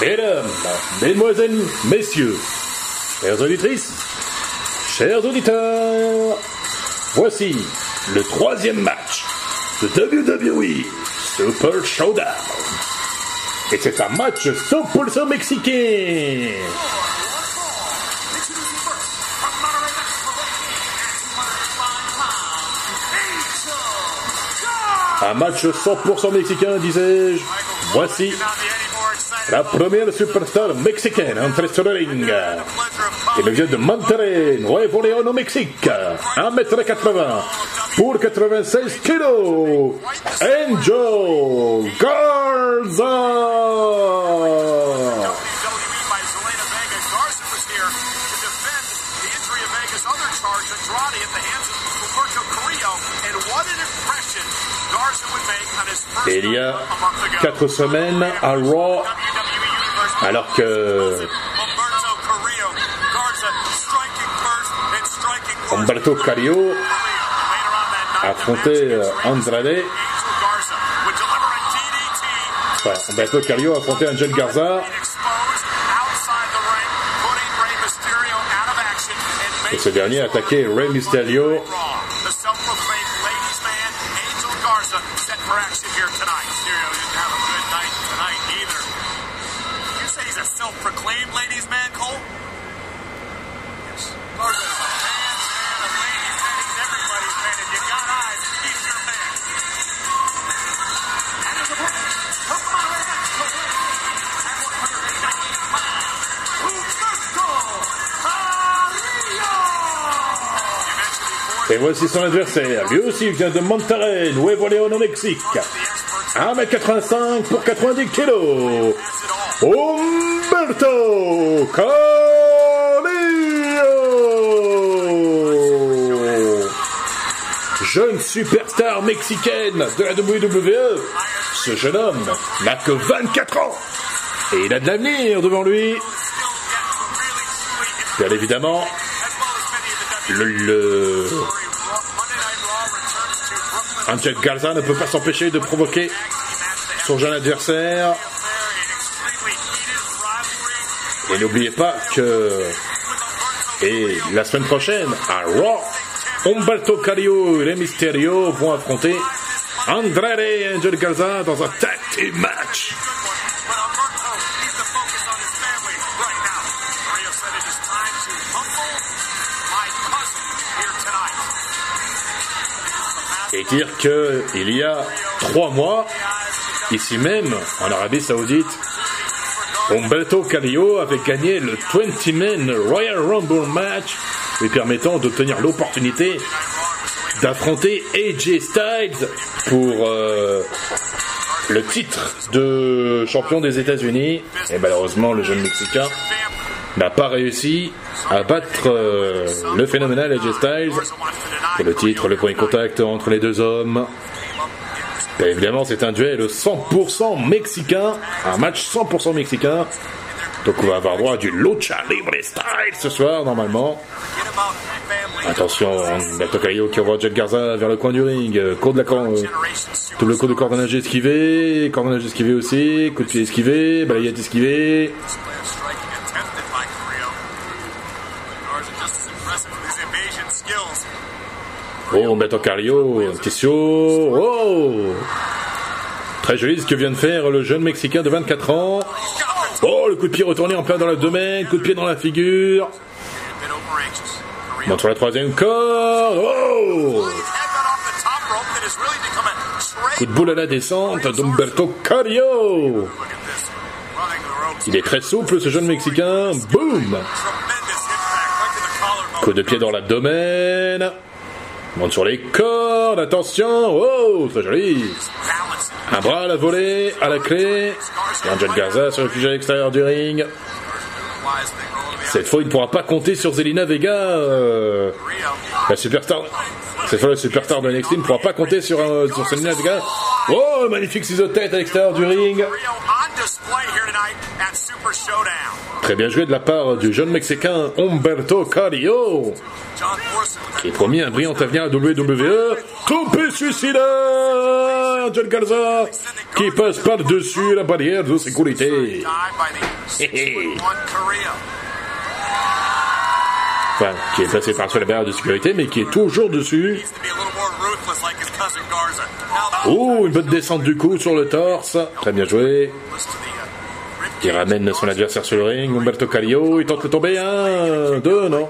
Mesdames, Mesdemoiselles, Messieurs, chères auditrices, chers auditeurs, voici le troisième match de WWE Super Showdown. Et c'est un match 100% mexicain. Un match 100% mexicain, disais-je. Voici la première superstar mexicaine entre sur le ring. Il vient de Monterrey, Nuevo León au Mexique. 1m80 pour 96 kilos. Angel Garza. Il y a quatre semaines à Raw, alors que Humberto Carrillo affrontait euh, Andrade. Enfin, Humberto Carrillo affrontait Angel Garza. Et ce dernier a attaqué Rey Mysterio Et voici son adversaire. Lui aussi vient de Monterrey, Nuevo León au Mexique. 1m85 pour 90 kg. Humberto Carrillo Jeune superstar mexicaine de la WWE, ce jeune homme n'a que 24 ans et il a de l'avenir devant lui. Bien évidemment, le. Angel Garza ne peut pas s'empêcher de provoquer son jeune adversaire. Et n'oubliez pas que et la semaine prochaine à Raw, Humberto Carrillo et Mysterio vont affronter Andrade et Angel Garza dans un tag team match. Dire que il y a trois mois, ici même, en Arabie Saoudite, Humberto Carrillo avait gagné le 20-man Royal Rumble match, lui permettant d'obtenir l'opportunité d'affronter AJ Styles pour euh, le titre de champion des États-Unis. Et malheureusement, le jeune Mexicain n'a pas réussi à battre euh, le phénoménal AJ Styles. Et le titre, le de contact entre les deux hommes. Évidemment, c'est un duel 100% mexicain, un match 100% mexicain. Donc on va avoir droit à du lucha libre style ce soir normalement. Attention, Caillot qui envoie Jet Garza vers le coin du ring. Cours de la cor... Double coup de cordonnage esquivé, cordonnage esquivé aussi, coup de pied esquivé, balayette esquivé. Oh, Beto Carrillo, question. Oh Très joli ce que vient de faire le jeune Mexicain de 24 ans. Oh, le coup de pied retourné en plein dans domaine, coup de pied dans la figure. Montre la troisième corde. Oh Coup de boule à la descente d'Umberto Carrillo. Il est très souple ce jeune Mexicain. Boum Coup de pied dans l'abdomen. Monte sur les cordes, attention, oh, très joli. Un bras à la volée, à la clé. Angel Garza se réfugie à l'extérieur du ring. Cette fois, il ne pourra pas compter sur Zelina Vega. Cette fois, la superstar de NXT ne pourra pas compter sur, euh, sur Zelina Vega. Oh, magnifique ciseau de tête à l'extérieur du ring. Très bien joué de la part du jeune Mexicain Humberto Carrillo, qui est promis un brillant avenir à WWE. Toupé suicidaire Angel Garza, qui passe par-dessus la barrière de sécurité. Enfin, qui est passé par-dessus la barrière de sécurité, mais qui est toujours dessus. Oh, une bonne descente du coup sur le torse. Très bien joué. Il ramène son adversaire sur le ring. Umberto Carrillo, il tente de tomber. Un, deux, non.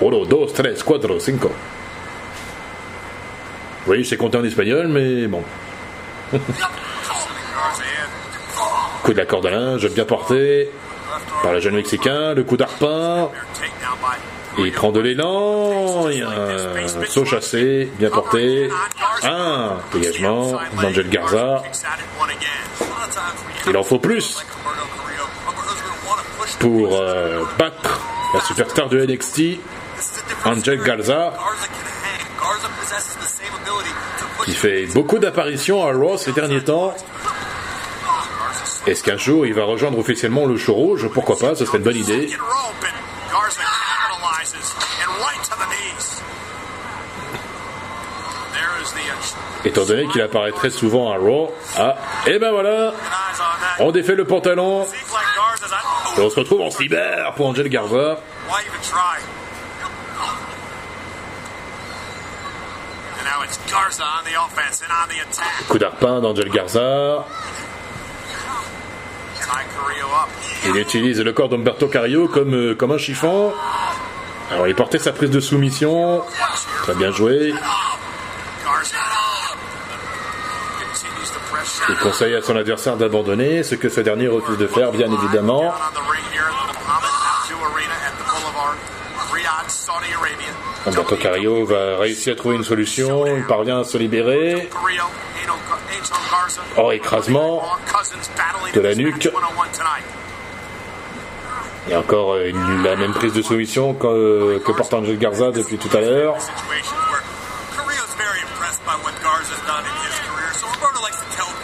Uno, dos, tres, cuatro, cinco. Oui, c'est compté en espagnol, mais bon. coup de la corde à linge, bien porté par le jeune Mexicain. Le coup d'arpin. Il prend de l'élan, il y a un saut chassé, bien porté. Un dégagement d'Angel Garza. Il en faut plus pour euh, battre la superstar de NXT, Angel Garza, qui fait beaucoup d'apparitions à Raw ces derniers temps. Est-ce qu'un jour il va rejoindre officiellement le show rouge Pourquoi pas, ce serait une bonne idée. Étant donné qu'il apparaît très souvent à Raw. Ah, et ben voilà On défait le pantalon. Et on se retrouve en cyber pour Angel Garza. Coup d'arpin d'Angel Garza. Il utilise le corps d'Umberto Carrillo comme, euh, comme un chiffon. Alors il portait sa prise de soumission. Très bien joué. Il conseille à son adversaire d'abandonner, ce que ce dernier refuse de faire, bien évidemment. Humberto Carrillo va réussir à trouver une solution, il parvient à se libérer. Oh, écrasement de la nuque. Et encore la même prise de soumission que, que porte Angel Garza depuis tout à l'heure.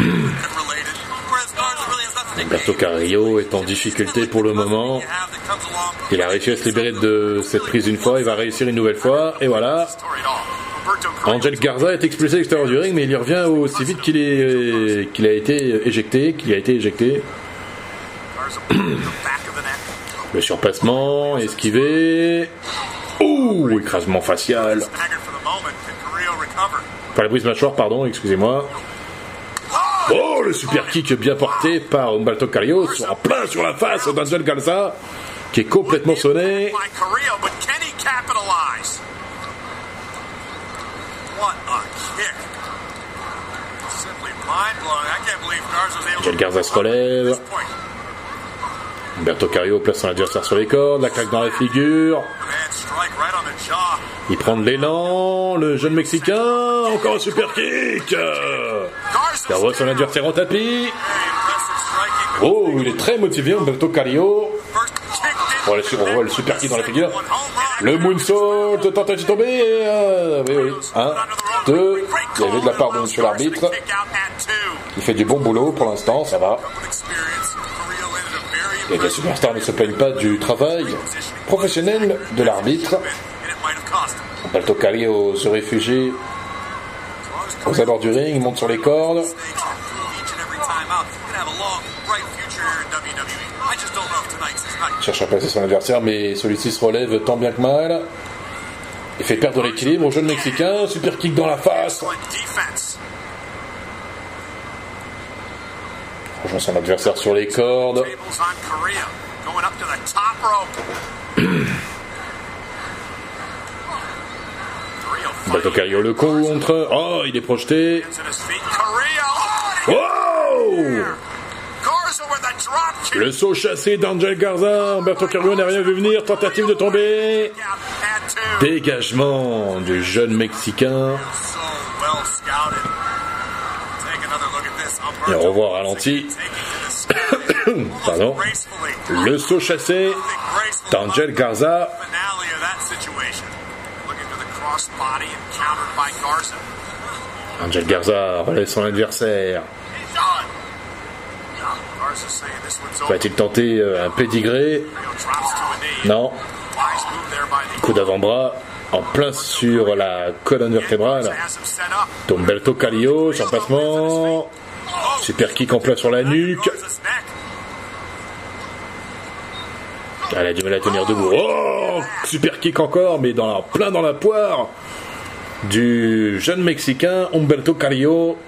Alberto Carrillo est en difficulté pour le moment. Il a réussi à se libérer de cette prise une fois, il va réussir une nouvelle fois, et voilà. Angel Garza est expulsé à l'extérieur du ring, mais il y revient aussi vite qu'il qu'il a été éjecté, qu'il a été éjecté. Le surpassement, esquivé. Ouh, écrasement facial. Enfin, la brise mâchoire, pardon, excusez-moi. Oh, le super kick bien porté par Umberto Carrillo, en plein sur la face d'Angel Galza, qui est complètement sonné. Angel Garza se relève. Umberto Carrillo place son adversaire sur les cordes, la claque dans la figure. Il prend de l'élan, le jeune Mexicain, encore un super kick. Il son adversaire en tapis. Oh, il est très motivé, Umberto Carrillo. On voit le super kick dans la figure. Le moonsault, tentative de tomber. Euh, oui, oui. Un, deux. Il y avait de la part de monsieur l'arbitre. Il fait du bon boulot pour l'instant, ça va. Et les superstars ne se plaignent pas du travail professionnel de l'arbitre. Alberto Carrillo se réfugie aux abords du ring, il monte sur les cordes. Cherche à passer son adversaire, mais celui-ci se relève tant bien que mal. Il fait perdre l'équilibre au jeune Mexicain, super kick dans la face. Rejoint son adversaire sur les cordes. Bato le contre. Oh, il est projeté. Oh Le saut chassé d'Angel Garza. Humberto Carrillo n'a rien vu venir. Tentative de tomber. Dégagement du jeune Mexicain. Et on revoit ralenti. Pardon. Le saut chassé d'Angel Garza. Angel Garza relève son adversaire. Va-t-il tenter euh, un pédigré? Non. Coup d'avant-bras en plein sur la colonne vertébrale. Tomberto Calio, sur. Super kick en plein sur la nuque. Elle a du mal à tenir debout. Oh Super kick encore, mais dans la, plein dans la poire du jeune Mexicain Humberto Carrillo.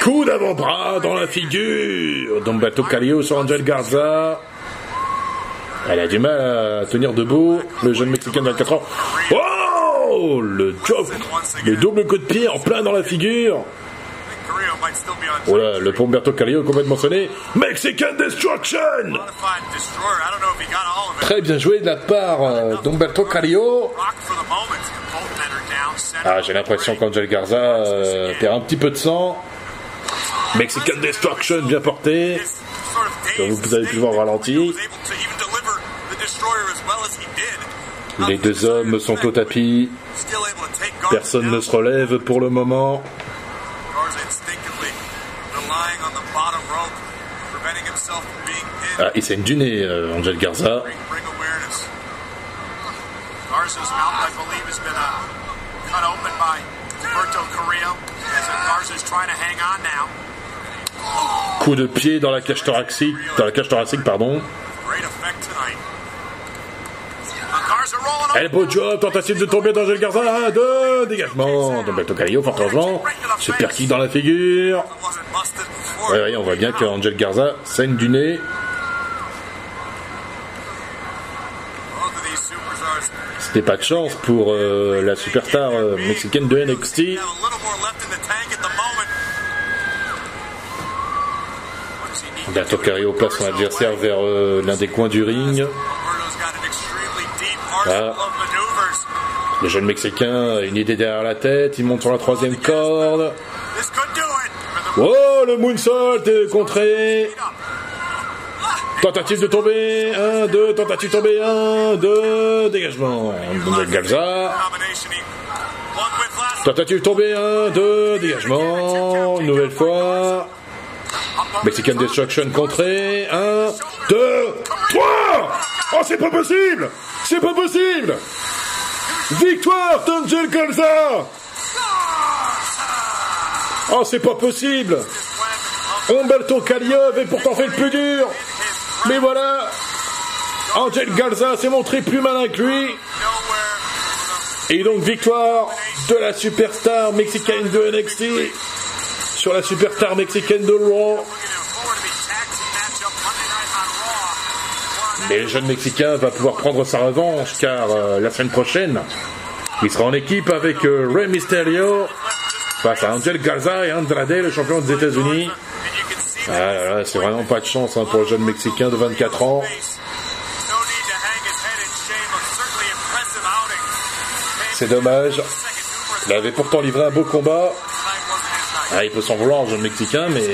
Coup d'avant-bras dans la figure d'Humberto Carrillo sur Angel Garza. Elle a du mal à tenir debout, le jeune Mexicain de 24 ans. Oh Le job Le double coup de pied en plein dans la figure voilà, le pont Berto Carrillo complètement sonné. Mexican Destruction Très bien joué de la part euh, d'Umberto. Ah, j'ai l'impression qu'Angel Garza euh, perd un petit peu de sang. Mexican Destruction bien porté. Comme vous avez pu voir au ralenti. Les deux hommes sont au tapis. Personne ne se relève pour le moment. Ah, il s'est du nez, euh, Angel Garza. Coup de pied dans la cage thoracique, dans la cage thoracique, pardon. Elbow job, tentative de tomber d'Angel Garza, 1, 2, dégagement d'Umberto Carrillo, fort heureusement. Super kick dans la figure. Oui, oui, on voit bien que Angel Garza saigne du nez. C'était pas de chance pour euh, la superstar euh, mexicaine de NXT. Umberto Carrillo place son adversaire vers euh, l'un des coins du ring. Ah. Le jeune Mexicain a une idée derrière la tête, il monte sur la troisième corde. Oh, le moonsault est contré. Tentative de tomber, 1, 2, tentative de tomber, 1, 2, dégagement. Galza. Tentative de tomber, 1, 2, dégagement. Une nouvelle fois. Mexican Destruction contré, 1, 2, 3 Oh, c'est pas possible C'est pas possible. Victoire d'Angel Galza Oh, c'est pas possible. Umberto Caglio avait pourtant fait le plus dur. Mais voilà, Angel Galza s'est montré plus malin que lui. Et donc victoire de la superstar mexicaine de NXT sur la superstar mexicaine de Raw. Mais le jeune Mexicain va pouvoir prendre sa revanche car euh, la semaine prochaine, il sera en équipe avec euh, Rey Mysterio face à Angel Garza et Andrade, le champion des États-Unis. Ah c'est vraiment pas de chance hein, pour le jeune Mexicain de 24 ans. C'est dommage. Il avait pourtant livré un beau combat. Ah, il peut s'en vouloir, jeune Mexicain, mais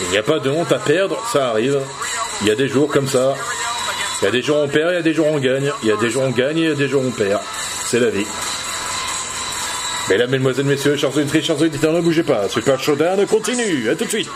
il n'y a pas de honte à perdre, ça arrive. Il y a des jours comme ça. Il y a des jours on perd, il y a des jours on gagne. Il y a des jours on gagne, il y a des jours on perd. C'est la vie. Mesdames, Mesdemoiselles, Messieurs, chers auditeurs, chers auditeurs, ne bougez pas. Super Showdown continue. À tout de suite.